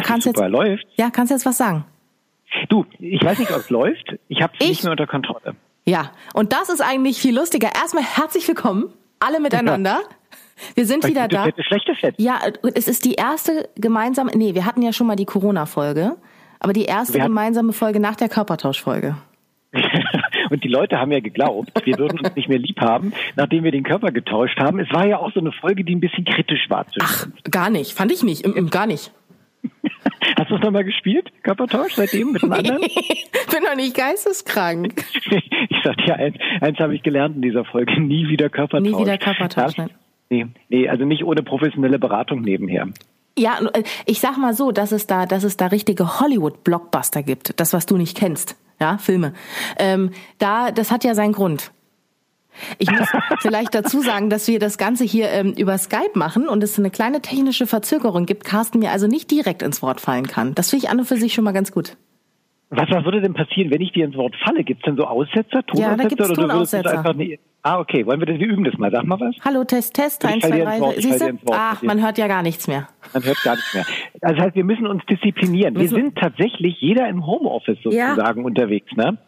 Du kannst jetzt, läuft. ja, kannst jetzt was sagen. Du, ich weiß nicht, ob es läuft. Ich habe es Ich? nicht mehr unter Kontrolle. Ja, und das ist eigentlich viel lustiger. Erstmal herzlich willkommen, alle miteinander. Wir sind wieder da. Fett ist schlechtes Fett. Ja, es ist die erste gemeinsame, nee, wir hatten ja schon mal die Corona-Folge, aber die erste Wir gemeinsame Folge nach der Körpertauschfolge. Und die Leute haben ja geglaubt, wir würden uns nicht mehr lieb haben, nachdem wir den Körper getauscht haben. Es war ja auch so eine Folge, die ein bisschen kritisch war. Ach, gar nicht, fand ich nicht, im, im, gar nicht. Hast du es nochmal gespielt? Körpertausch seitdem mit einem anderen? Bin doch nicht geisteskrank. ich sag dir eins, eins habe ich gelernt in dieser Folge, nie wieder Körpertausch. Nie wieder Körpertausch, nein. Nee, nee, also nicht ohne professionelle Beratung nebenher. Ja, äh, ich sag mal so, dass es da, dass es da richtige Hollywood-Blockbuster gibt. Das, was du nicht kennst. Ja, Filme. Ähm, da, das hat ja seinen Grund. Ich muss vielleicht dazu sagen, dass wir das Ganze hier ähm, über Skype machen und es eine kleine technische Verzögerung gibt, Carsten mir also nicht direkt ins Wort fallen kann. Das finde ich an und für sich schon mal ganz gut. Was, was würde denn passieren, wenn ich dir ins Wort falle? Gibt's denn so Aussetzer, Ja, da Tonaussetzer? oder du würdest uns Tonaussetzer. einfach nicht- Ah, okay. Wollen wir das, wir üben das mal. Sag mal was. Hallo, Test, Test, Ich eins, fall zwei, dir ins drei. Wort, ich Siehst fall dir du? Ach, man hört ja gar nichts mehr. Man hört gar nichts mehr. Also Das heißt, wir müssen uns disziplinieren. Wir sind tatsächlich jeder im Homeoffice Ja. sozusagen unterwegs, ne?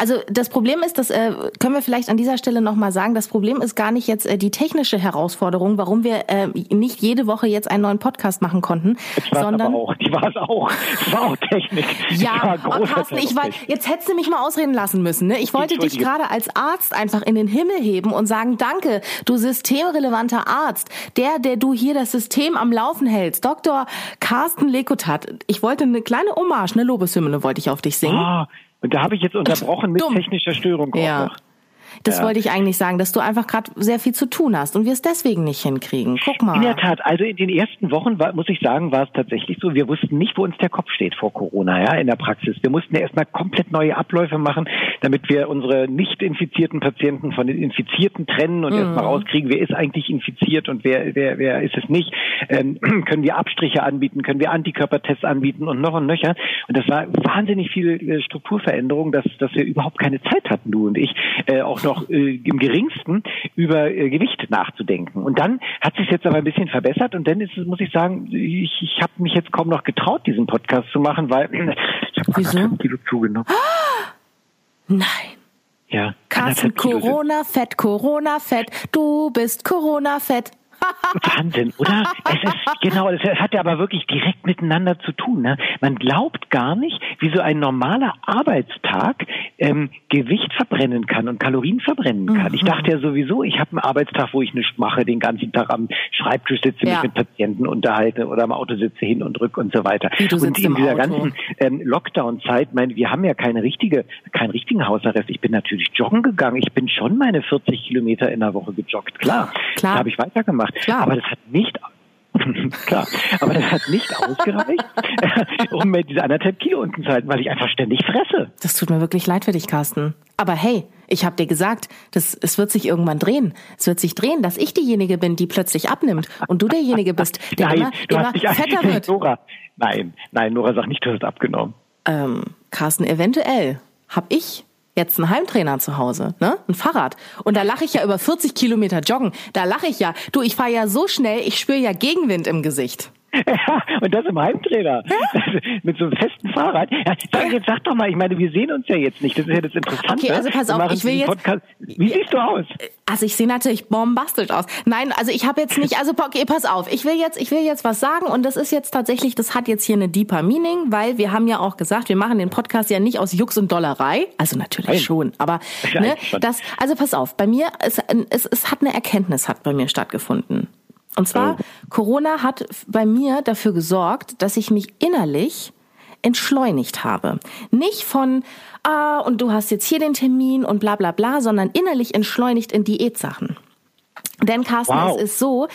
Also das Problem ist, das äh, können wir vielleicht an dieser Stelle nochmal sagen, das Problem ist gar nicht jetzt äh, die technische Herausforderung, warum wir äh, nicht jede Woche jetzt einen neuen Podcast machen konnten, sondern aber auch. Die war es auch. Das war auch Technik. Ja, oh, Carsten, ich war, jetzt hättest du mich mal ausreden lassen müssen. Ne? Ich wollte dich gerade als Arzt einfach in den Himmel heben und sagen, danke, du systemrelevanter Arzt, der, der du hier das System am Laufen hältst, Dr. Carsten Lekotat. Ich wollte eine kleine Hommage, eine Lobeshymne wollte ich auf dich singen. Ah, und da habe ich jetzt unterbrochen mit Dumm. technischer Störung auch Ja. noch. Das Ja. wollte ich eigentlich sagen, dass du einfach gerade sehr viel zu tun hast und wir es deswegen nicht hinkriegen. Guck mal. In der Tat, also in den ersten Wochen war, muss ich sagen, war es tatsächlich so, wir wussten nicht, wo uns der Kopf steht vor Corona, ja, in der Praxis. Wir mussten ja erstmal komplett neue Abläufe machen, damit wir unsere nicht infizierten Patienten von den Infizierten trennen und erstmal rauskriegen, wer ist eigentlich infiziert und wer, wer, wer ist es nicht. Ähm, können wir Abstriche anbieten, können wir Antikörpertests anbieten und noch und nöcher. Und das war wahnsinnig viel äh, Strukturveränderung, dass, dass wir überhaupt keine Zeit hatten, du und ich, äh, auch noch äh, im geringsten über äh, Gewicht nachzudenken. Und dann hat sich jetzt aber ein bisschen verbessert und dann ist es, muss ich sagen, ich, ich habe mich jetzt kaum noch getraut, diesen Podcast zu machen, weil ich habe anderthalb Kilo zugenommen. Nein. Ja, Carsten, Corona-Fett, Corona-Fett, du bist Corona-Fett. Wahnsinn, oder? Es ist, genau, es hat ja aber wirklich direkt miteinander zu tun. Ne? Man glaubt gar nicht, wie so ein normaler Arbeitstag ähm, Gewicht verbrennen kann und Kalorien verbrennen kann. Ich dachte ja sowieso, ich habe einen Arbeitstag, wo ich nichts mache, den ganzen Tag am Schreibtisch sitze, Ja. mich mit Patienten unterhalte oder am Auto sitze hin und rück und so weiter. Und in dieser Auto. ganzen ähm, Lockdown-Zeit, mein, wir haben ja keine richtige, keinen richtigen Hausarrest. Ich bin natürlich joggen gegangen. Ich bin schon meine 40 Kilometer in der Woche gejoggt. Klar, Klar. da habe ich weitergemacht. Klar. Aber das hat nicht Klar, aber das hat nicht ausgereicht, um mir diese anderthalb Kilo unten zu halten, weil ich einfach ständig fresse. Das tut mir wirklich leid für dich, Carsten. Aber hey, ich habe dir gesagt, das, es wird sich irgendwann drehen. Es wird sich drehen, dass ich diejenige bin, die plötzlich abnimmt und du derjenige bist, der nein, immer, du immer hast fetter wird. Nora, nein, nein, Nora sagt nicht, du hast abgenommen. Ähm, Carsten, eventuell habe ich jetzt einen Heimtrainer zu Hause, ne? Ein Fahrrad. Und da lache ich ja über 40 Kilometer joggen. Da lache ich ja. Du, ich fahre ja so schnell, ich spüre ja Gegenwind im Gesicht. Ja, und das im Heimtrainer. Mit so einem festen Fahrrad. Ja, sag, jetzt sag doch mal, ich meine, wir sehen uns ja jetzt nicht. Das ist ja das Interessante. Okay, also pass auf, ich will jetzt- Podcast. Wie siehst du aus? Also ich sehe natürlich bombastisch aus. Nein, also ich habe jetzt nicht, also okay, pass auf, ich will jetzt, ich will jetzt was sagen und das ist jetzt tatsächlich, das hat jetzt hier eine deeper Meaning, weil wir haben ja auch gesagt, wir machen den Podcast ja nicht aus Jux und Dollerei, also natürlich Nein. schon, aber Ja, ne, das, also pass auf, bei mir, es, es, es hat eine Erkenntnis hat bei mir stattgefunden. Und zwar, Oh. Corona hat bei mir dafür gesorgt, dass ich mich innerlich entschleunigt habe. Nicht von, ah, und du hast jetzt hier den Termin und bla bla bla, sondern innerlich entschleunigt in Diätsachen. Denn Carsten, Wow. es ist so,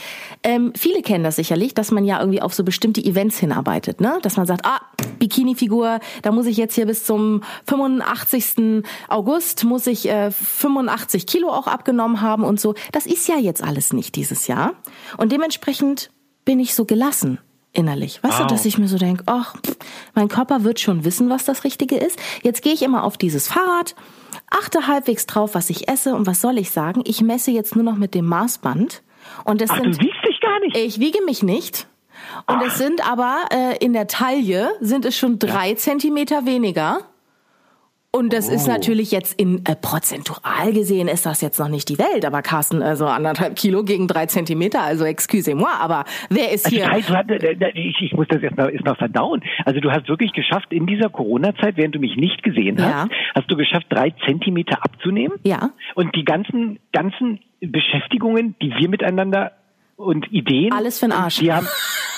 ähm, viele kennen das sicherlich, dass man ja irgendwie auf so bestimmte Events hinarbeitet, ne? Dass man sagt, ah, Bikini-Figur, da muss ich jetzt hier bis zum 85. August muss ich äh, 85 Kilo auch abgenommen haben und so. Das ist ja jetzt alles nicht dieses Jahr. Und dementsprechend bin ich so gelassen innerlich. Weißt Wow. du, dass ich mir so denke, ach, mein Körper wird schon wissen, was das Richtige ist. Jetzt gehe ich immer auf dieses Fahrrad, achte halbwegs drauf, was ich esse und was soll ich sagen? Ich messe jetzt nur noch mit dem Maßband und es Ach, du sind siehst dich gar nicht. ich wiege mich nicht. Und es sind aber äh, in der Taille sind es schon drei Zentimeter weniger. Und das ist Oh. natürlich jetzt in äh, prozentual gesehen ist das jetzt noch nicht die Welt, aber Carsten, also anderthalb Kilo gegen drei Zentimeter, also excusez-moi, aber wer ist Also, hier? das heißt, hast, äh, äh, ich, ich muss das erst mal, erst mal verdauen. Also du hast wirklich geschafft, in dieser Corona-Zeit, während du mich nicht gesehen hast, Ja. hast du geschafft, drei Zentimeter abzunehmen. Ja. Und die ganzen, ganzen Beschäftigungen, die wir miteinander und Ideen. Alles für den Arsch. Die haben,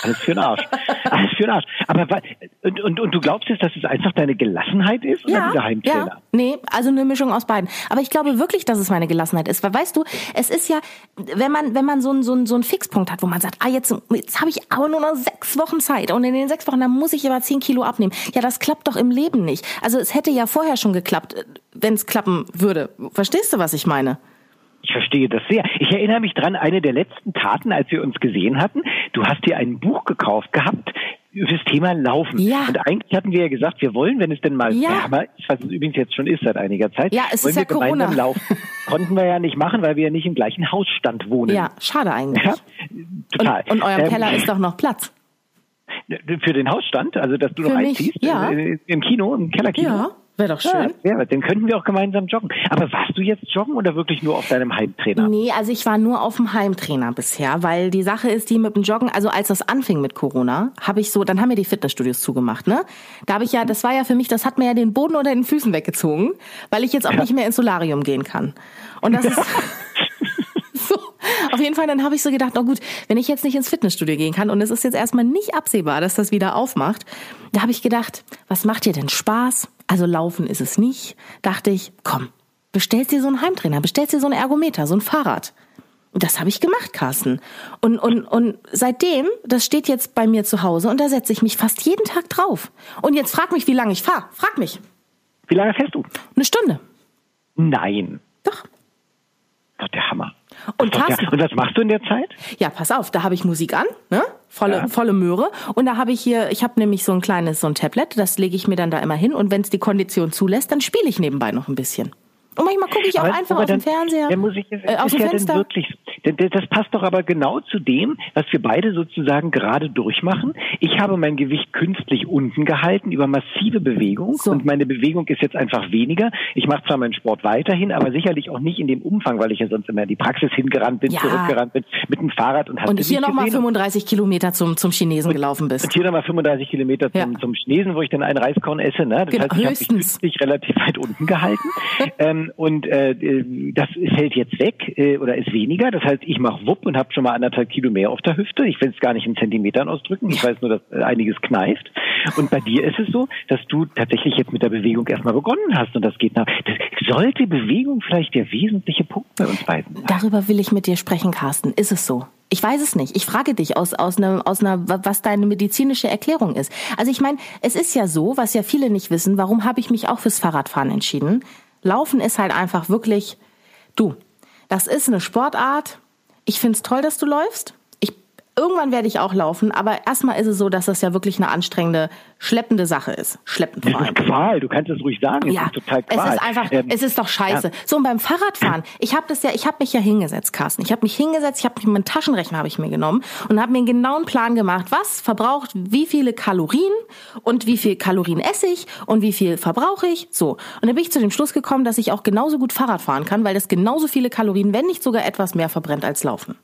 alles für den Arsch. Alles für den Arsch. Aber und, und, und du glaubst jetzt, dass es einfach deine Gelassenheit ist oder dieser Heimtrainer? Ja, nee, also eine Mischung aus beiden. Aber ich glaube wirklich, dass es meine Gelassenheit ist, weil weißt du, es ist ja, wenn man wenn man so einen so einen so einen Fixpunkt hat, wo man sagt, ah jetzt jetzt habe ich aber nur noch sechs Wochen Zeit und in den sechs Wochen dann muss ich aber zehn Kilo abnehmen. Ja, das klappt doch im Leben nicht. Also es hätte ja vorher schon geklappt, wenn es klappen würde. Verstehst du, was ich meine? Ich verstehe das sehr. Ich erinnere mich dran, eine der letzten Taten, als wir uns gesehen hatten, du hast dir ein Buch gekauft gehabt über das Thema Laufen. Ja. Und eigentlich hatten wir ja gesagt, wir wollen, wenn es denn mal Ja. wärmer ist, was es übrigens jetzt schon ist seit einiger Zeit, Ja, es wollen ist wir ja Corona. gemeinsam laufen. Konnten wir ja nicht machen, weil wir ja nicht im gleichen Hausstand wohnen. Ja, schade eigentlich. Ja, total. Und, und eurem Ähm, Keller ist doch noch Platz. Für den Hausstand, also dass du noch Für mich, einziehst, ja. äh, im Kino, im Kellerkino. Ja, wäre doch schön. Ja, ja, dann könnten wir auch gemeinsam joggen. Aber warst du jetzt joggen oder wirklich nur auf deinem Heimtrainer? Nee, also ich war nur auf dem Heimtrainer bisher, weil die Sache ist, die mit dem Joggen, also als das anfing mit Corona, habe ich so, dann haben mir die Fitnessstudios zugemacht, ne? Da habe ich ja, das war ja für mich, das hat mir ja den Boden unter den Füßen weggezogen, weil ich jetzt auch nicht mehr ins Solarium gehen kann. Und das ist. Auf jeden Fall, dann habe ich so gedacht, oh gut, wenn ich jetzt nicht ins Fitnessstudio gehen kann und es ist jetzt erstmal nicht absehbar, dass das wieder aufmacht, da habe ich gedacht, was macht dir denn Spaß? Also laufen ist es nicht. Dachte ich, komm, bestellst dir so einen Heimtrainer, bestellst dir so einen Ergometer, so ein Fahrrad. Und das habe ich gemacht, Carsten. Und, und, und seitdem, das steht jetzt bei mir zu Hause und da setze ich mich fast jeden Tag drauf. Und jetzt frag mich, wie lange ich fahre. Frag mich. Wie lange fährst du? Eine Stunde. Nein. Doch. Gott, der Hammer. Und Carsten- der, und was machst du in der Zeit? Ja, pass auf, da habe ich Musik an, ne? Volle, Ja. volle Möhre. Und da habe ich hier, ich habe nämlich so ein kleines, so ein Tablet, das lege ich mir dann da immer hin. Und wenn es die Kondition zulässt, dann spiele ich nebenbei noch ein bisschen. Und manchmal gucke ich auch Aber- einfach aber auf dem dann- Fernseher, dann muss ich, äh, aus dem ja Fenster. Wirklich, das passt doch aber genau zu dem, was wir beide sozusagen gerade durchmachen. Ich habe mein Gewicht künstlich unten gehalten über massive Bewegung So. und meine Bewegung ist jetzt einfach weniger. Ich mache zwar meinen Sport weiterhin, aber sicherlich auch nicht in dem Umfang, weil ich ja sonst immer in die Praxis hingerannt bin, Ja. zurückgerannt bin mit dem Fahrrad und und hier nochmal gesehen? 35 Kilometer zum, zum Chinesen gelaufen bist. Und hier nochmal 35 Kilometer zum, Ja. zum Chinesen, wo ich dann einen Reiskorn esse. Ne? Das Genau, heißt, ich habe mich künstlich relativ weit unten gehalten. ähm, und äh, das fällt jetzt weg äh, oder ist weniger. Das heißt, ich mache Wupp und habe schon mal anderthalb Kilo mehr auf der Hüfte. Ich will es gar nicht in Zentimetern ausdrücken. Ich weiß nur, dass äh, einiges kneift. Und bei dir ist es so, dass du tatsächlich jetzt mit der Bewegung erstmal begonnen hast. Und das geht nach. Das, sollte Bewegung vielleicht der wesentliche Punkt bei uns beiden sein? Darüber will ich mit dir sprechen, Carsten. Ist es so? Ich weiß es nicht. Ich frage dich aus, aus, einer, aus einer, was deine medizinische Erklärung ist. Also ich meine, es ist ja so, was ja viele nicht wissen, warum habe ich mich auch fürs Fahrradfahren entschieden? Laufen ist halt einfach wirklich, du, das ist eine Sportart. Ich find's toll, dass du läufst. Irgendwann werde ich auch laufen, aber erstmal ist es so, dass das ja wirklich eine anstrengende, schleppende Sache ist. Schleppend vor Das allem. ist Qual. Du kannst es ruhig sagen. Ja, es ist total es Qual. ist einfach, Ähm, es ist doch scheiße. ja. So und beim Fahrradfahren, ich habe das ja, ich habe mich ja hingesetzt, Carsten. Ich habe mich hingesetzt, ich habe mich meinen Taschenrechner habe ich mir genommen und habe mir einen genauen Plan gemacht, was verbraucht wie viele Kalorien und wie viel Kalorien esse ich und wie viel verbrauche ich. So und dann bin ich zu dem Schluss gekommen, dass ich auch genauso gut Fahrrad fahren kann, weil das genauso viele Kalorien, wenn nicht sogar etwas mehr verbrennt als Laufen.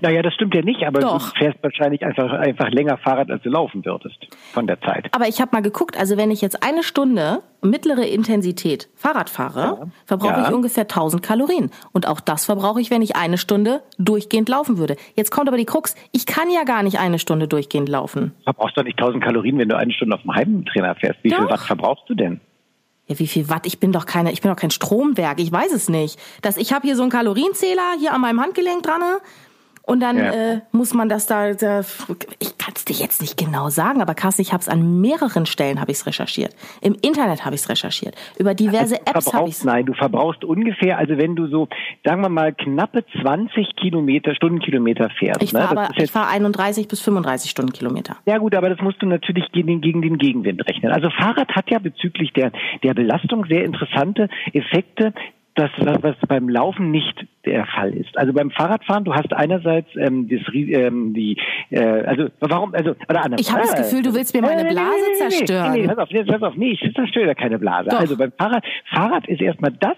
Naja, das stimmt ja nicht, aber Doch. du fährst wahrscheinlich einfach, einfach länger Fahrrad, als du laufen würdest von der Zeit. Aber ich habe mal geguckt, also wenn ich jetzt eine Stunde mittlere Intensität Fahrrad fahre, verbrauche Ja. ich ungefähr 1000 Kalorien. Und auch das verbrauche ich, wenn ich eine Stunde durchgehend laufen würde. Jetzt kommt aber die Krux, ich kann ja gar nicht eine Stunde durchgehend laufen. Du verbrauchst doch nicht 1000 Kalorien, wenn du eine Stunde auf dem Heimtrainer fährst. Wie viel Doch. Watt verbrauchst du denn? Ja, wie viel Watt? Ich bin doch keine, ich bin doch kein Stromwerk. Ich weiß es nicht. Das, ich habe hier so einen Kalorienzähler hier an meinem Handgelenk dran. Und dann ja. äh, muss man das da, da ich kann es dir jetzt nicht genau sagen, aber Carsten, ich habe es an mehreren Stellen habe ich es recherchiert. Im Internet habe ich es recherchiert. Über diverse also Apps habe ich Nein, du verbrauchst ungefähr, also wenn du so, sagen wir mal, knappe 20 Kilometer, Stundenkilometer fährst. Ich fahre ne? ich fahr 31 bis 35 Stundenkilometer. Ja gut, aber das musst du natürlich gegen, gegen den Gegenwind rechnen. Also Fahrrad hat ja bezüglich der, der Belastung sehr interessante Effekte, das, was beim Laufen nicht der Fall ist. Also beim Fahrradfahren, du hast einerseits ähm, das, ähm, die, äh, also warum, also oder anders. Ich habe das Gefühl, du willst mir meine Blase nee, nee, zerstören. Nee, nee, pass auf, pass auf, nee, ich zerstöre da keine Blase. Doch. Also beim Fahrrad, Fahrrad ist erstmal das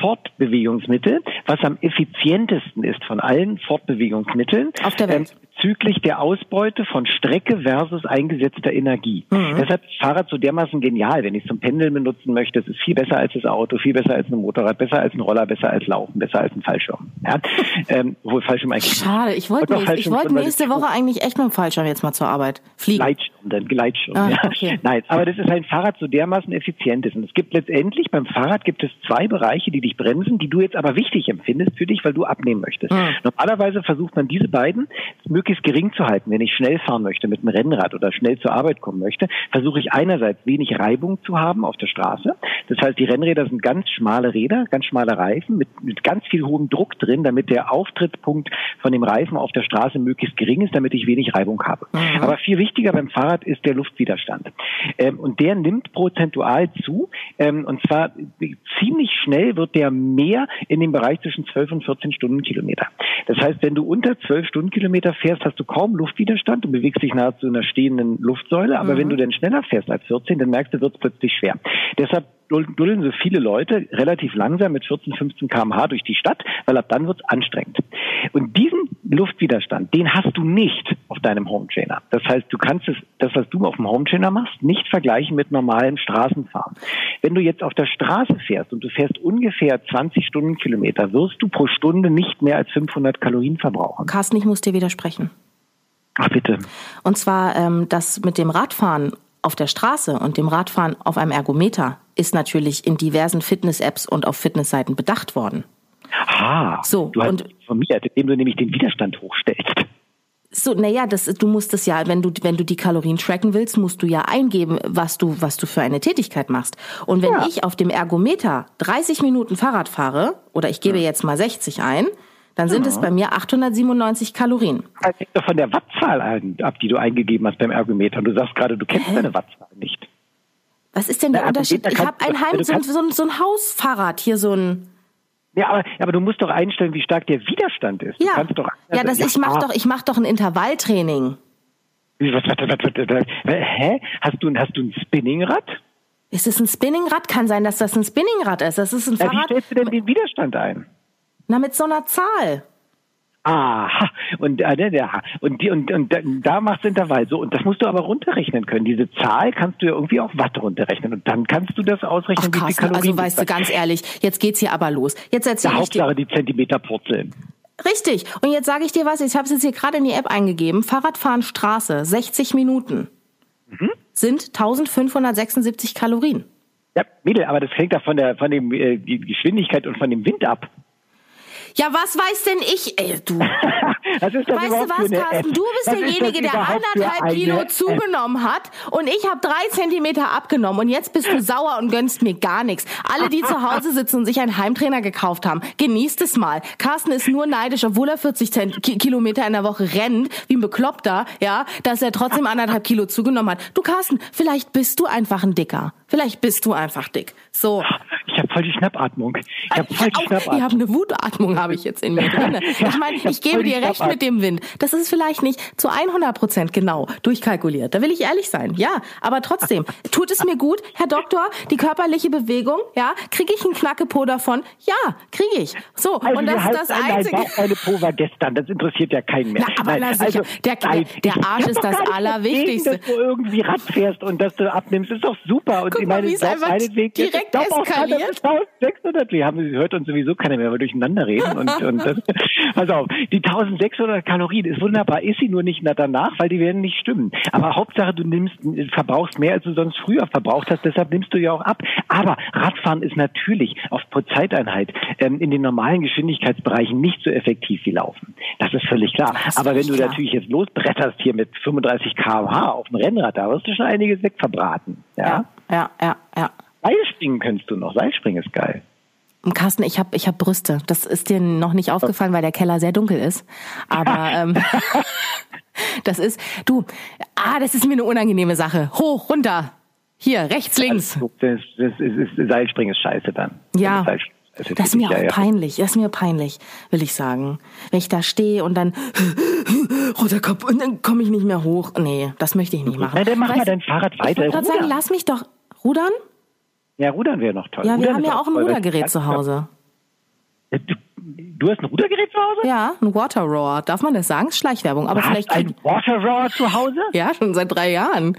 Fortbewegungsmittel, was am effizientesten ist von allen Fortbewegungsmitteln. Auf der Welt. Ähm, bezüglich der Ausbeute von Strecke versus eingesetzter Energie. Mhm. Deshalb ist Fahrrad so dermaßen genial, wenn ich es zum Pendeln benutzen möchte. Es ist viel besser als das Auto, viel besser als ein Motorrad, besser als ein Roller, besser als Laufen, besser als ein Fallschirm. Ja? ähm, obwohl Fallschirm eigentlich. Schade, ich wollte nächste, wollt nächste Woche eigentlich echt mit dem Fallschirm jetzt mal zur Arbeit fliegen. Gleitschirm, dann Gleitschirm. Ah, ja. okay. Nein, aber das ist ein Fahrrad so dermaßen effizient ist. Und es gibt letztendlich beim Fahrrad gibt es zwei Bereiche, die dich bremsen, die du jetzt aber wichtig empfindest für dich, weil du abnehmen möchtest. Mhm. Normalerweise versucht man diese beiden möglichst gering zu halten. Wenn ich schnell fahren möchte mit dem Rennrad oder schnell zur Arbeit kommen möchte, versuche ich einerseits wenig Reibung zu haben auf der Straße. Das heißt, die Rennräder sind ganz schmale Räder, ganz schmale Reifen mit, mit ganz viel hohem Druck drin, damit der Auftrittspunkt von dem Reifen auf der Straße möglichst gering ist, damit ich wenig Reibung habe. Mhm. Aber viel wichtiger beim Fahrrad ist der Luftwiderstand. Ähm, und der nimmt prozentual zu. Ähm, und zwar ziemlich schnell wird der mehr in dem Bereich zwischen 12 und 14 Stundenkilometer. Das heißt, wenn du unter 12 Stundenkilometer fährst, hast du kaum Luft Luftwiderstand, du bewegst dich nahezu in einer stehenden Luftsäule, aber mhm. wenn du dann schneller fährst als 14, dann merkst du, wird es plötzlich schwer. Deshalb dulden so viele Leute relativ langsam mit 14, 15 kmh durch die Stadt, weil ab dann wird es anstrengend. Und diesen Luftwiderstand, den hast du nicht auf deinem Hometrainer. Das heißt, du kannst es, das, was du auf dem Hometrainer machst, nicht vergleichen mit normalem Straßenfahren. Wenn du jetzt auf der Straße fährst und du fährst ungefähr 20 Stundenkilometer, wirst du pro Stunde nicht mehr als 500 Kalorien verbrauchen. Carsten, ich muss dir widersprechen. Ach bitte. Und zwar ähm, das mit dem Radfahren auf der Straße und dem Radfahren auf einem Ergometer ist natürlich in diversen Fitness-Apps und auf Fitnessseiten bedacht worden. Ah, so, du hast und, informiert, indem du nämlich den Widerstand hochstellst. So, naja, das, du musst es ja, wenn du, wenn du die Kalorien tracken willst, musst du ja eingeben, was du, was du für eine Tätigkeit machst. Und wenn ja. ich auf dem Ergometer 30 Minuten Fahrrad fahre, oder ich gebe ja. jetzt mal 60 ein, dann sind ja. es bei mir 897 Kalorien. Das hängt doch von der Wattzahl ab, die du eingegeben hast beim Ergometer. Und du sagst gerade, du kennst Hä? deine Wattzahl nicht. Was ist denn der, der Unterschied? Ich habe ein Heim, so, so, so ein Hausfahrrad, hier so ein... Ja, aber, aber du musst doch einstellen, wie stark der Widerstand ist. Ja, doch, ja das, ja, ich mache doch, ich mach doch ein Intervalltraining. Was, was, was, hä? Hast du, hast du ein Spinningrad? Ist es ein Spinningrad? Kann sein, dass das ein Spinningrad ist. Das ist ein ja, Fahrrad. Wie stellst du denn den Widerstand ein? Na, mit so einer Zahl. Aha, und, äh, ja, und, die, und, und da machst du Intervall. So, und das musst du aber runterrechnen können. Diese Zahl kannst du ja irgendwie auch Watt runterrechnen. Und dann kannst du das ausrechnen, Ach, wie viel Kalorien. Also weißt du, ganz ehrlich, jetzt geht's hier aber los. Jetzt erzähl ich Hauptsache die Zentimeter purzeln. Richtig. Und jetzt sage ich dir was, ich habe es jetzt hier gerade in die App eingegeben. Fahrradfahren Straße, 60 Minuten, mhm. sind 1576 Kalorien. Ja, Mädel, aber das hängt ja von der von dem äh, die Geschwindigkeit und von dem Wind ab. Ja, was weiß denn ich? Ey, du. weißt du was, Carsten? Du bist derjenige, der anderthalb Kilo zugenommen hat und ich habe drei Zentimeter abgenommen und jetzt bist du sauer und gönnst mir gar nichts. Alle, die zu Hause sitzen und sich einen Heimtrainer gekauft haben, genießt es mal. Carsten ist nur neidisch, obwohl er 40 Zent Kilometer in der Woche rennt, wie ein Bekloppter, ja, dass er trotzdem anderthalb Kilo zugenommen hat. Du, Carsten, vielleicht bist du einfach ein Dicker. Vielleicht bist du einfach dick. So. Ich habe voll die Schnappatmung. Ich habe voll die Schnappatmung. Ich habe eine Wutatmung, habe ich jetzt in mir drin. Ich meine, ich, gebe dir recht mit dem Wind. Das ist vielleicht nicht zu 100 Prozent genau durchkalkuliert. Da will ich ehrlich sein. Ja, aber trotzdem tut es mir gut, Herr Doktor, die körperliche Bewegung. Ja, kriege ich einen Knackepo davon? Ja, kriege ich. So also und das ist das Einzige. Nein, eine Po war gestern. Das interessiert ja keinen mehr. Na, aber nein. Also, der, nein, der Arsch ist das Allerwichtigste. Gesehen, dass du irgendwie Rad fährst und dass du abnimmst, ist doch super. Und Guck ich meine, mal, wie es einfach direkt eskaliert. 1600, wir haben, hört uns sowieso keiner mehr, weil wir durcheinander reden. Und, und das, pass auf, die 1600 Kalorien ist wunderbar, ist sie nur nicht danach, weil die werden nicht stimmen. Aber Hauptsache, du nimmst, verbrauchst mehr, als du sonst früher verbraucht hast, deshalb nimmst du ja auch ab. Aber Radfahren ist natürlich auf pro Zeiteinheit ähm, in den normalen Geschwindigkeitsbereichen nicht so effektiv wie Laufen. Das ist völlig klar. Aber wenn du klar. natürlich jetzt losbretterst hier mit 35 km/h auf dem Rennrad, da wirst du schon einiges wegverbraten. Ja, ja, ja, ja. Seilspringen könntest du noch. Seilspringen ist geil. Carsten, ich habe ich hab Brüste. Das ist dir noch nicht aufgefallen, weil der Keller sehr dunkel ist. Aber ähm, das ist, du, ah, das ist mir eine unangenehme Sache. Hoch, runter. Hier, rechts, links. Das, das, ist, das Seilspringen ist scheiße dann. Ja. Das, das ist mir auch peinlich, das ist mir peinlich, will ich sagen. Wenn ich da stehe und dann roter Kopf und dann komme ich nicht mehr hoch. Nee, das möchte ich nicht machen. Na, dann mach weißt, mal dein Fahrrad weiter. Ich wollte sagen, lass mich doch rudern. Ja, Rudern wäre noch toll. Ja, wir Rudern haben ja auch ein Rudergerät zu Hause. Du, du, hast ein Rudergerät zu Hause? Ja, ein Water Rower. Darf man das sagen? Schleichwerbung. Aber du vielleicht ein Water Rower zu Hause? Ja, schon seit drei Jahren.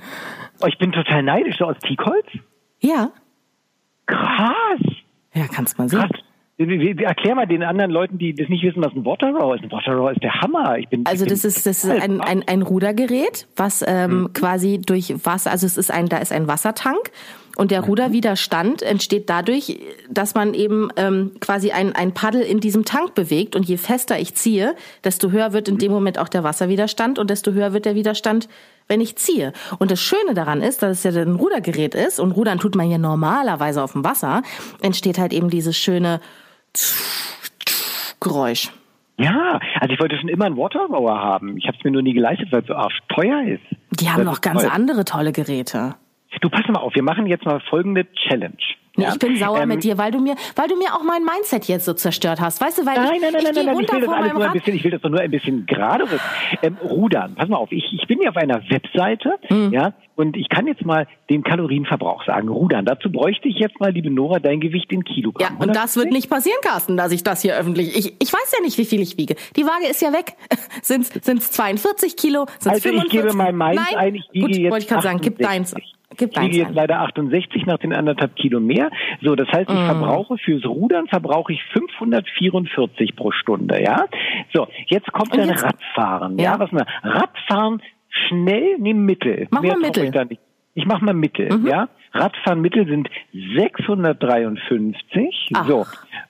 Oh, ich bin total neidisch. So aus Teakholz? Ja. Krass. Ja, kannst mal sehen. Krass. Erklär mal den anderen Leuten, die das nicht wissen, was ein Water Rower ist. Ein Water Rower ist der Hammer. Ich bin, also ich das ist das ist ein, ein, ein Rudergerät, was ähm, mhm. quasi durch Wasser, also es ist ein, da ist ein Wassertank und der mhm. Ruderwiderstand entsteht dadurch, dass man eben ähm, quasi ein, ein Paddel in diesem Tank bewegt und je fester ich ziehe, desto höher wird in dem Moment auch der Wasserwiderstand und desto höher wird der Widerstand, wenn ich ziehe. Und das Schöne daran ist, dass es ja ein Rudergerät ist und Rudern tut man ja normalerweise auf dem Wasser, entsteht halt eben dieses schöne Geräusch. Ja, also ich wollte schon immer einen Waterrower haben. Ich habe es mir nur nie geleistet, weil es so arsch teuer ist. Die haben noch ganz toll. andere tolle Geräte. Du pass mal auf, wir machen jetzt mal folgende Challenge. Nee, ja? ich bin sauer ähm, mit dir, weil du mir, weil du mir auch mein Mindset jetzt so zerstört hast. Weißt du, weil nein, ich, nein, nein, ich nein, nein, ich will das alles nur ein bisschen, ich will das nur ein bisschen gerade rücken. Ähm, rudern, pass mal auf, ich, ich bin hier auf einer Webseite, mhm. ja, und ich kann jetzt mal den Kalorienverbrauch sagen. Rudern, dazu bräuchte ich jetzt mal, liebe Nora, dein Gewicht in Kilogramm. Ja, und das wird nicht passieren, Carsten, dass ich das hier öffentlich, ich, ich weiß ja nicht, wie viel ich wiege. Die Waage ist ja weg. Sind es 42 Kilo? Sind's also 45? ich gebe mal meins ein, ich wiege Gut, jetzt wollte ich gerade sagen, gib deins. Gibt ich wiege jetzt leider 68 nach den anderthalb Kilo mehr. So, das heißt, ich mm. verbrauche fürs Rudern verbrauche ich 544 pro Stunde, ja? So, jetzt kommt dann jetzt, Radfahren, ja? ja? Was mal? Radfahren schnell, nimm Mittel. Mach mehr mal Mittel. Ich, nicht. ich mach mal Mittel, mhm. ja? Radfahren Mittel sind 653. Ach. So.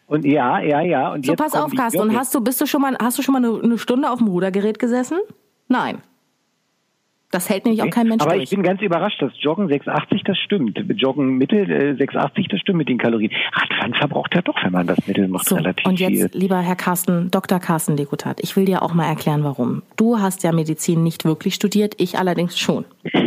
Und ja, ja, ja. Und so, jetzt pass auf, Carsten. Und hast du, bist du schon mal, hast du schon mal eine, eine Stunde auf dem Rudergerät gesessen? Nein. Das hält nämlich okay. auch kein Mensch Aber durch. ich bin ganz überrascht, dass Joggen 680, das stimmt. Joggen Mittel äh, 680, das stimmt mit den Kalorien. Radfahren verbraucht ja doch, wenn man das Mittel macht, so, relativ Und jetzt, viel. lieber Herr Carsten, Dr. Carsten Lekutat, ich will dir auch mal erklären, warum. Du hast ja Medizin nicht wirklich studiert, ich allerdings schon.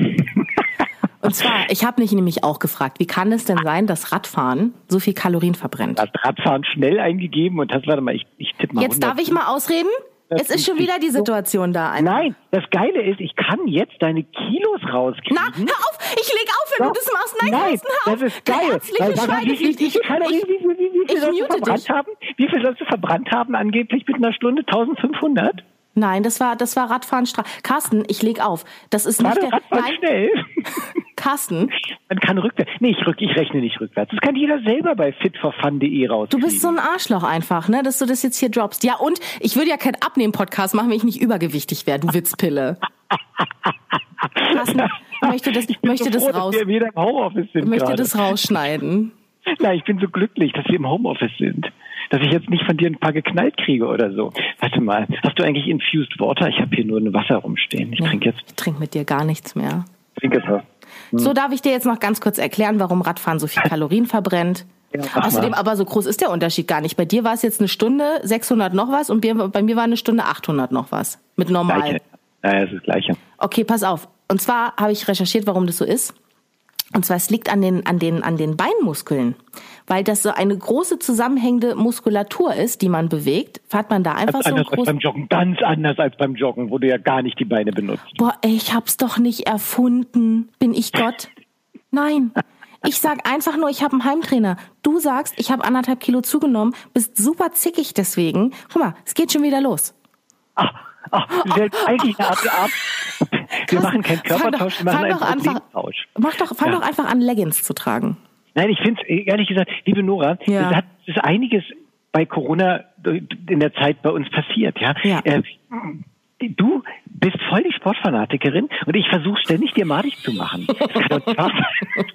Und zwar, ich habe mich nämlich auch gefragt, wie kann es denn sein, dass Radfahren so viel Kalorien verbrennt? Das Radfahren schnell eingegeben und das, warte mal, ich, ich tippe mal. Jetzt 100. darf ich mal ausreden? Es ist schon wieder die Situation da. Einfach. Nein, das Geile ist, ich kann jetzt deine Kilos rauskriegen. Na, hör auf! Ich leg auf, wenn Doch. du das machst. Nein, Nein hör auf. das ist geil. Weil, weil, wie, wie, ich, keine, wie, wie, wie, wie, viel sollst du verbrannt dich. haben? Wie viel sollst du verbrannt haben angeblich mit einer Stunde? 1500? Nein, das war das war Radfahren. Stra Carsten, ich leg auf. Das ist war nicht der. Radfahren Nein. schnell. Carsten. Man kann rückwärts. Nee, ich, rück, ich rechne nicht rückwärts. Das kann jeder selber bei fitforfun.de raus. Du bist so ein Arschloch einfach, ne, dass du das jetzt hier droppst. Ja, und ich würde ja keinen Abnehmen-Podcast machen, wenn ich nicht übergewichtig wäre, du Witzpille. Carsten, möchte das, möchte das froh, raus. Wir im Homeoffice sind möchte gerade. das rausschneiden. Na, ich bin so glücklich, dass wir im Homeoffice sind. Dass ich jetzt nicht von dir ein paar geknallt kriege oder so. Warte mal, hast du eigentlich Infused Water? Ich habe hier nur ein Wasser rumstehen. Ich nee, trinke jetzt. Ich trinke mit dir gar nichts mehr. Trink es was. Hm. So darf ich dir jetzt noch ganz kurz erklären, warum Radfahren so viel Kalorien verbrennt. Ja, Außerdem aber so groß ist der Unterschied gar nicht. Bei dir war es jetzt eine Stunde 600 noch was und bei mir war eine Stunde 800 noch was. Mit normal. Gleiche. Ja, das ist das Gleiche. Okay, pass auf. Und zwar habe ich recherchiert, warum das so ist. Und zwar es liegt an den an den an den Beinmuskeln, weil das so eine große zusammenhängende Muskulatur ist, die man bewegt. Hat man da einfach ganz so anders als beim Joggen, ganz anders als beim Joggen, wo du ja gar nicht die Beine benutzt. Boah, ich hab's doch nicht erfunden. Bin ich Gott? Nein. Ich sag einfach nur, ich habe einen Heimtrainer. Du sagst, ich habe anderthalb Kilo zugenommen, bist super zickig deswegen. Guck mal, es geht schon wieder los. Ach, ach, oh, eigentlich eine Art wir machen keinen Körpertausch, wir machen einen Proteinstausch. Mach doch, fang ja. doch einfach an, Leggings zu tragen. Nein, ich finde es, ehrlich gesagt, liebe Nora, Ja. es hat es ist einiges bei Corona in der Zeit bei uns passiert, ja. Ja. Äh, du bist voll die Sportfanatikerin und ich versuche ständig dir madig zu machen. Das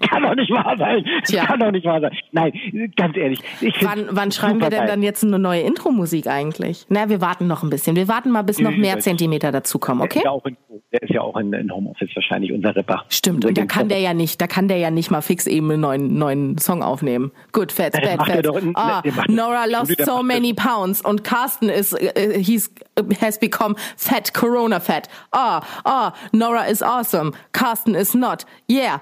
kann doch nicht wahr sein. Das kann doch nicht wahr sein. Das Tja. kann doch nicht wahr sein. Nein, ganz ehrlich. Wann, wann schreiben wir denn supergeil. dann jetzt eine neue Intro-Musik eigentlich? Na, wir warten noch ein bisschen. Wir warten mal, bis noch mehr Zentimeter dazukommen, Der okay? ist ja auch in, der ist ja auch in, in Homeoffice wahrscheinlich, unser Ripper. Stimmt, und da kann der ja nicht, da kann der ja nicht mal fix eben einen neuen, neuen Song aufnehmen. Er Fats. doch in- Ah, der Nora lost der so many pounds und Carsten is, äh, he's, has become fat, Corona fat. Ah, ah, Nora is awesome, Carsten is not. Yeah.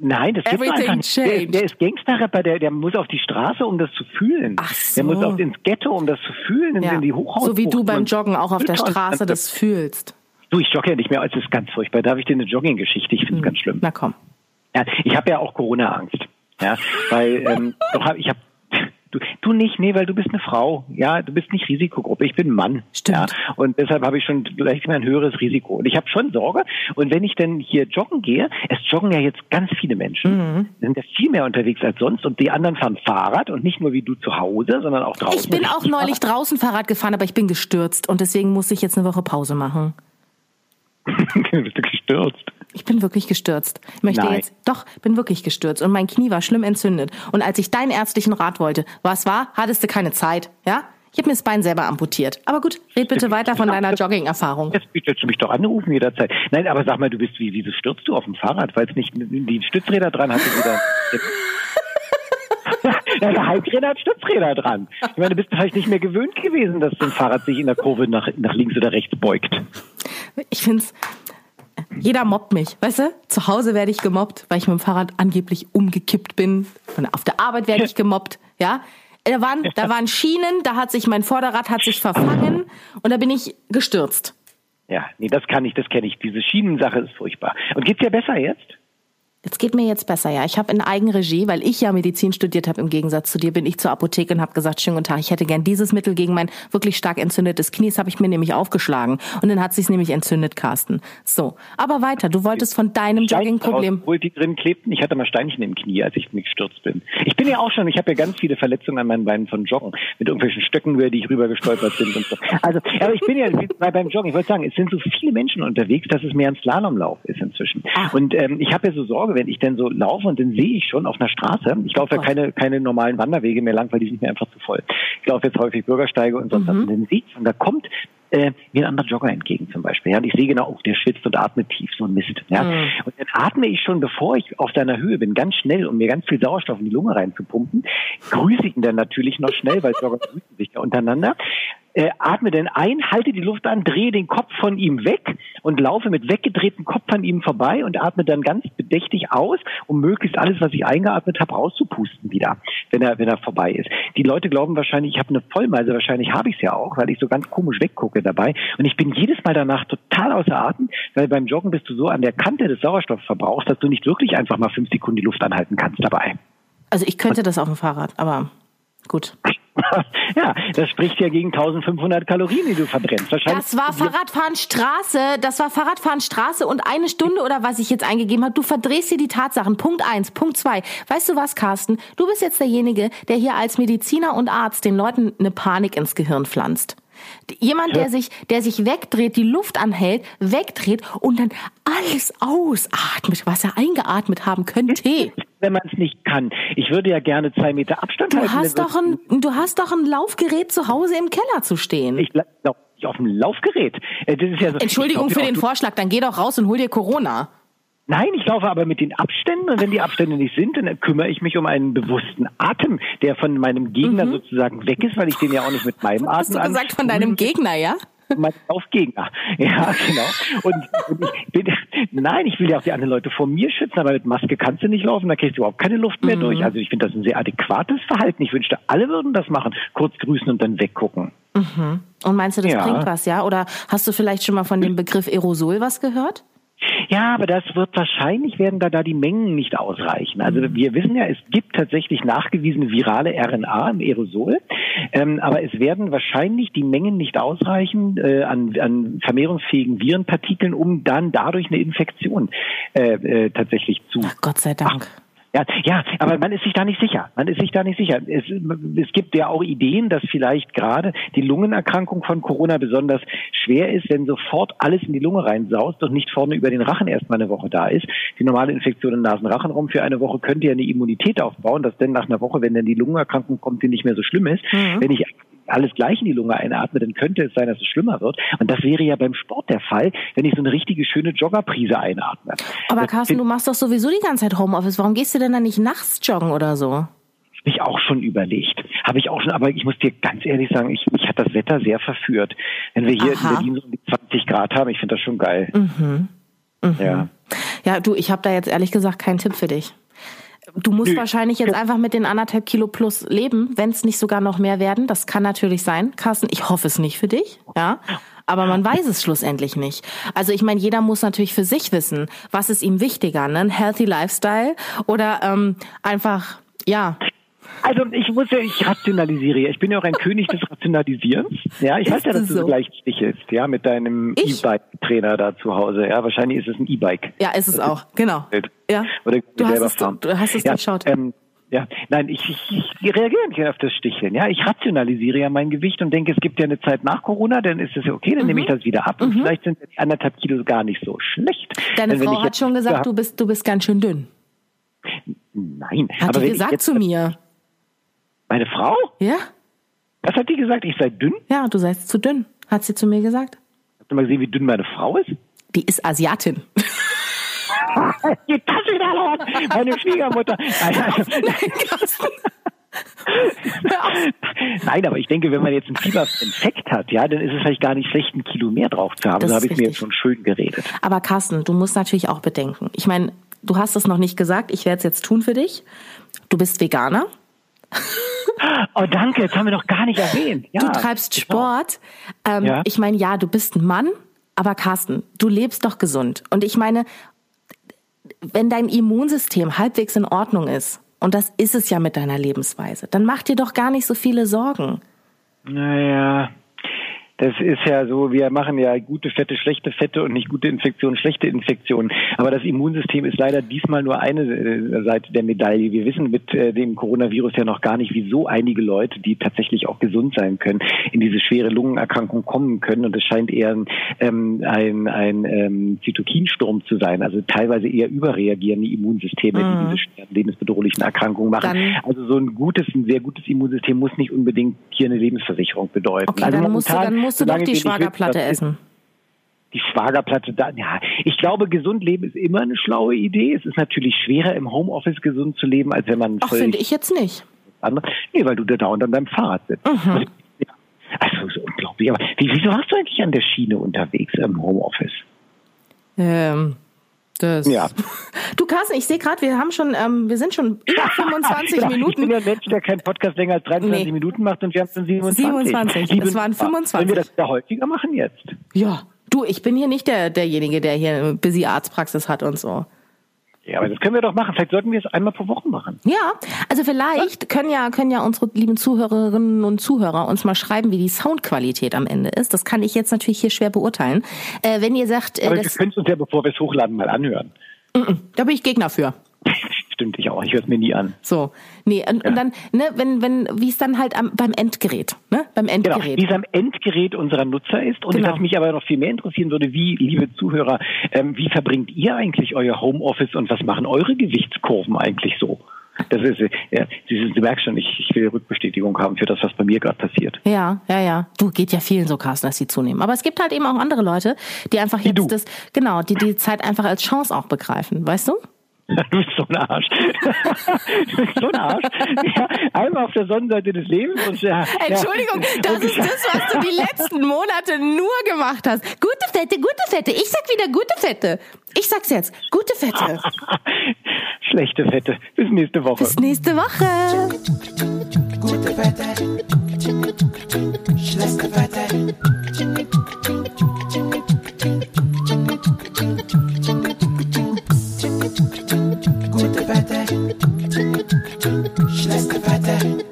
Nein, das gibt's Everything einfach nicht. Der, der ist Gangsterrapper, der, der muss auf die Straße, um das zu fühlen. Ach so. Der muss auch ins Ghetto, um das zu fühlen, in, ja. in die Hochhaus. So wie du beim Joggen auch auf der Straße das fühlst. Du, ich jogge ja nicht mehr, es ist ganz furchtbar. Da habe ich dir eine Jogging-Geschichte, ich finde es ganz schlimm. Na komm. Ja, ich habe ja auch Corona-Angst. Ja, weil ähm, doch hab, ich habe du, du nicht, nee, weil du bist eine Frau. Ja, du bist nicht Risikogruppe. Ich bin ein Mann. Stimmt. Ja, und deshalb habe ich schon gleich ein höheres Risiko. Und ich habe schon Sorge. Und wenn ich denn hier joggen gehe, es joggen ja jetzt ganz viele Menschen, Mhm. sind ja viel mehr unterwegs als sonst. Und die anderen fahren Fahrrad und nicht nur wie du zu Hause, sondern auch draußen. Ich bin auch neulich draußen Fahrrad gefahren, aber ich bin gestürzt und deswegen muss ich jetzt eine Woche Pause machen. bist du gestürzt. Ich bin wirklich gestürzt. Ich möchte Nein. jetzt, doch, bin wirklich gestürzt und mein Knie war schlimm entzündet. Und als ich deinen ärztlichen Rat wollte, was war, hattest du keine Zeit, ja? Ich habe mir das Bein selber amputiert. Aber gut, red bitte weiter von deiner Jogging-Erfahrung. Jetzt bietest du mich doch anrufen jederzeit. Nein, aber sag mal, du bist wie, wieso stürzt du auf dem Fahrrad? Weil es nicht die Stützräder dran hatte wieder. Ja, der Heikräder hat Stützräder dran. Ich meine, du bist vielleicht nicht mehr gewöhnt gewesen, dass so ein Fahrrad sich in der Kurve nach, nach links oder rechts beugt. Ich find's, jeder mobbt mich, weißt du? Zu Hause werde ich gemobbt, weil ich mit dem Fahrrad angeblich umgekippt bin. Und auf der Arbeit werde ich gemobbt, ja? Da waren, da waren Schienen, da hat sich mein Vorderrad hat sich verfangen und da bin ich gestürzt. Ja, nee, das kann ich, das kenne ich. Diese Schienensache ist furchtbar. Und geht's dir besser jetzt? Jetzt geht mir jetzt besser, ja. Ich habe in Eigenregie, weil ich ja Medizin studiert habe, im Gegensatz zu dir, bin ich zur Apotheke und habe gesagt, schönen guten Tag, ich hätte gern dieses Mittel gegen mein wirklich stark entzündetes Knie. Das habe ich mir nämlich aufgeschlagen. Und dann hat sich's nämlich entzündet, Carsten. So, aber weiter. Du wolltest von deinem Jogging-Problem... Obwohl die drin klebten. Ich hatte mal Steinchen im Knie, als ich mich gestürzt bin. Ich bin ja auch schon, ich habe ja ganz viele Verletzungen an meinen Beinen von Joggen. Mit irgendwelchen Stöcken, über die ich rüber gestolpert bin und so. Also, aber ich bin ja bei, beim Joggen, ich wollte sagen, es sind so viele Menschen unterwegs, dass es mehr ein Slalomlauf ist inzwischen. Und ähm, ich habe ja so Sorge, wenn ich dann so laufe und dann sehe ich schon auf einer Straße, ich laufe ja Gott. keine, keine normalen Wanderwege mehr lang, weil die sind mir einfach zu voll. Ich laufe jetzt häufig Bürgersteige und sonst was. Und dann sehe ich schon, da kommt äh, mir ein anderer Jogger entgegen zum Beispiel. Ja, und ich sehe genau, oh, der schwitzt und atmet tief, so ein Mist. Ja. Und dann atme ich schon, bevor ich auf seiner Höhe bin, ganz schnell, um mir ganz viel Sauerstoff in die Lunge reinzupumpen, grüße ihn dann natürlich noch schnell, weil Jogger grüßen sich ja untereinander. Äh, atme dann ein, halte die Luft an, drehe den Kopf von ihm weg und laufe mit weggedrehtem Kopf an ihm vorbei und atme dann ganz bedächtig aus, um möglichst alles, was ich eingeatmet habe, rauszupusten wieder, wenn er, wenn er vorbei ist. Die Leute glauben wahrscheinlich, ich habe eine Vollmeise, wahrscheinlich habe ich es ja auch, weil ich so ganz komisch weggucke dabei. Und ich bin jedes Mal danach total außer Atem, weil beim Joggen bist du so an der Kante des Sauerstoffverbrauchs, dass du nicht wirklich einfach mal fünf Sekunden die Luft anhalten kannst dabei. Also ich könnte das auf dem Fahrrad, aber gut. ja, das spricht ja gegen 1500 Kalorien, die du verbrennst. Wahrscheinlich Das war Fahrradfahren Straße, das war Fahrradfahren Straße und eine Stunde oder was ich jetzt eingegeben habe, du verdrehst dir die Tatsachen. Punkt eins, Punkt zwei. Weißt du was, Carsten? Du bist jetzt derjenige, der hier als Mediziner und Arzt den Leuten eine Panik ins Gehirn pflanzt. Jemand, der sich, der sich wegdreht, die Luft anhält, wegdreht und dann alles ausatmet, was er eingeatmet haben könnte. wenn man es nicht kann. Ich würde ja gerne zwei Meter Abstand Du halten. hast doch ein, du hast doch ein Laufgerät zu Hause im Keller zu stehen. Ich glaube nicht auf dem Laufgerät. Äh, Das ist ja so, Entschuldigung für den Vorschlag, dann geh doch raus und hol dir Corona. Nein, ich laufe aber mit den Abständen und wenn die Abstände nicht sind, dann kümmere ich mich um einen bewussten Atem, der von meinem Gegner sozusagen weg ist, weil ich den ja auch nicht mit meinem Atem Mhm. Hast du gesagt von deinem Gegner, ja? Mein Laufgegner. Ja, genau. Und, und ich bin, nein, ich will ja auch die anderen Leute vor mir schützen, aber mit Maske kannst du nicht laufen, da kriegst du überhaupt keine Luft mehr durch. Also ich finde das ein sehr adäquates Verhalten. Ich wünschte, alle würden das machen. Kurz grüßen und dann weggucken. Und meinst du, das Ja. bringt was, ja? Oder hast du vielleicht schon mal von dem Begriff Aerosol was gehört? Ja, aber das wird wahrscheinlich werden da da die Mengen nicht ausreichen. Also wir wissen ja, es gibt tatsächlich nachgewiesene virale RNA im Aerosol, ähm, aber es werden wahrscheinlich die Mengen nicht ausreichen äh, an, an vermehrungsfähigen Virenpartikeln, um dann dadurch eine Infektion äh, äh, tatsächlich zu Gott sei Dank. Ja, ja, aber man ist sich da nicht sicher. Man ist sich da nicht sicher. Es, es gibt ja auch Ideen, dass vielleicht gerade die Lungenerkrankung von Corona besonders schwer ist, wenn sofort alles in die Lunge reinsaust und nicht vorne über den Rachen erstmal eine Woche da ist. Die normale Infektion im Nasenrachenraum für eine Woche könnte ja eine Immunität aufbauen, dass denn nach einer Woche, wenn dann die Lungenerkrankung kommt, die nicht mehr so schlimm ist. Mhm. Wenn ich alles gleich in die Lunge einatme, dann könnte es sein, dass es schlimmer wird. Und das wäre ja beim Sport der Fall, wenn ich so eine richtige schöne Joggerprise einatme. Aber Carsten, du machst doch sowieso die ganze Zeit Homeoffice. Warum gehst du denn dann nicht nachts joggen oder so? Habe ich auch schon überlegt. Habe ich auch schon, aber ich muss dir ganz ehrlich sagen, ich, mich hat das Wetter sehr verführt. Wenn wir hier Aha. in Berlin so um die 20 Grad haben, ich finde das schon geil. Mhm. Mhm. Ja. Ja, du, ich habe da jetzt ehrlich gesagt keinen Tipp für dich. Du musst Nö. wahrscheinlich jetzt einfach mit den anderthalb Kilo plus leben, wenn es nicht sogar noch mehr werden. Das kann natürlich sein, Carsten. Ich hoffe es nicht für dich, ja. Aber man weiß es schlussendlich nicht. Also ich meine, jeder muss natürlich für sich wissen, was ist ihm wichtiger, ne? ein healthy Lifestyle oder ähm, einfach ja also ich muss ja, ich rationalisiere. Ich bin ja auch ein König des Rationalisierens. Ja, ich ist weiß ja, dass du so gleich stichelst, ja, mit deinem E-Bike-Trainer da zu Hause. Ja, wahrscheinlich ist es ein E-Bike. Ja, ist es auch, genau. Ja. Oder du hast es, du hast es ja, durchschaut. Ähm, ja, nein, ich, ich, ich reagiere nicht auf das Sticheln. Ja, ich rationalisiere ja mein Gewicht und denke, es gibt ja eine Zeit nach Corona, dann ist es ja okay, dann mhm. nehme ich das wieder ab und mhm. vielleicht sind die anderthalb Kilo gar nicht so schlecht. Deine Frau hat schon gesagt, du bist, du bist ganz schön dünn. Nein. Hat aber die gesagt zu mir. Meine Frau? Ja. Was hat die gesagt? Ich sei dünn? Ja, du seist zu dünn, hat sie zu mir gesagt. Hast du mal gesehen, wie dünn meine Frau ist? Die ist Asiatin. Geht das wieder los? Meine Schwiegermutter. Nein, aber ich denke, wenn man jetzt einen Fieber-Infekt hat, ja, dann ist es vielleicht gar nicht schlecht, ein Kilo mehr drauf zu haben. Das so habe ich mir jetzt schon schön geredet. Aber Carsten, du musst natürlich auch bedenken. Ich meine, du hast es noch nicht gesagt, ich werde es jetzt tun für dich. Du bist Veganer. Oh, danke, jetzt haben wir noch gar nicht erwähnt. Ja, du treibst genau. Sport. Ähm, ja. Ich meine, ja, du bist ein Mann, aber Carsten, du lebst doch gesund. Und ich meine, wenn dein Immunsystem halbwegs in Ordnung ist, und das ist es ja mit deiner Lebensweise, dann mach dir doch gar nicht so viele Sorgen. Naja, das ist ja so, wir machen ja gute Fette, schlechte Fette und nicht gute Infektionen, schlechte Infektionen. Aber das Immunsystem ist leider diesmal nur eine äh, Seite der Medaille. Wir wissen mit äh, dem Coronavirus ja noch gar nicht, wieso einige Leute, die tatsächlich auch gesund sein können, in diese schwere Lungenerkrankung kommen können. Und es scheint eher ein, ähm, ein, ein ähm, Zytokinsturm zu sein, also teilweise eher überreagierende Immunsysteme, mhm. die diese schweren lebensbedrohlichen Erkrankungen machen. Dann, also so ein gutes, ein sehr gutes Immunsystem muss nicht unbedingt hier eine Lebensversicherung bedeuten. Okay, also dann musst du, doch die Schwagerplatte essen. Die Schwagerplatte da, ja. Ich glaube, gesund leben ist immer eine schlaue Idee. Es ist natürlich schwerer, im Homeoffice gesund zu leben, als wenn man. Ach, finde ich jetzt nicht. Andere, nee, weil du da dauernd an deinem Fahrrad sitzt. Mhm. Also, so unglaublich. Aber wie, wieso warst du eigentlich an der Schiene unterwegs im Homeoffice? Ähm, das. Ja. Du Carsten, ich sehe gerade, wir haben schon, ähm, wir sind schon über 25 ja, Minuten. Ich bin ja ein Mensch, der keinen Podcast länger als 23 nee. Minuten macht und wir haben schon 27. 27. Es waren 25. Wollen wir das wieder häufiger machen jetzt? Ja. Du, ich bin hier nicht der, derjenige, der hier eine busy Arztpraxis hat und so. Ja, aber das können wir doch machen. Vielleicht sollten wir es einmal pro Woche machen. Ja, also vielleicht können ja, können ja unsere lieben Zuhörerinnen und Zuhörer uns mal schreiben, wie die Soundqualität am Ende ist. Das kann ich jetzt natürlich hier schwer beurteilen. Äh, wenn ihr sagt, äh, aber wir können es uns ja, bevor wir es hochladen, mal anhören. Da bin ich Gegner für. Auch. Ich höre es mir nie an. So, nee, und, ja. und dann, ne, wenn, wenn, wie es dann halt am, beim Endgerät, ne, beim genau, Endgerät. Genau, wie es am Endgerät unserer Nutzer ist. Und genau. was mich aber noch viel mehr interessieren würde, wie, liebe Zuhörer, ähm, wie verbringt ihr eigentlich euer Homeoffice und was machen eure Gewichtskurven eigentlich so? Das ist, ja, Sie, Sie merken schon, ich, ich will Rückbestätigung haben für das, was bei mir gerade passiert. Ja, ja, ja. Du, geht ja vielen so, Carsten, dass sie zunehmen. Aber es gibt halt eben auch andere Leute, die einfach jetzt das, genau, die die Zeit einfach als Chance auch begreifen, weißt du? Du bist so ein Arsch. du bist so ein Arsch. Ja, einmal auf der Sonnenseite des Lebens und ja. Entschuldigung, ja. das ist das, was du die letzten Monate nur gemacht hast. Gute Fette, gute Fette. Ich sag wieder gute Fette. Ich sag's jetzt. Gute Fette. Schlechte Fette. Bis nächste Woche. Bis nächste Woche. Gute Fette. Schlechte Fette. She likes to.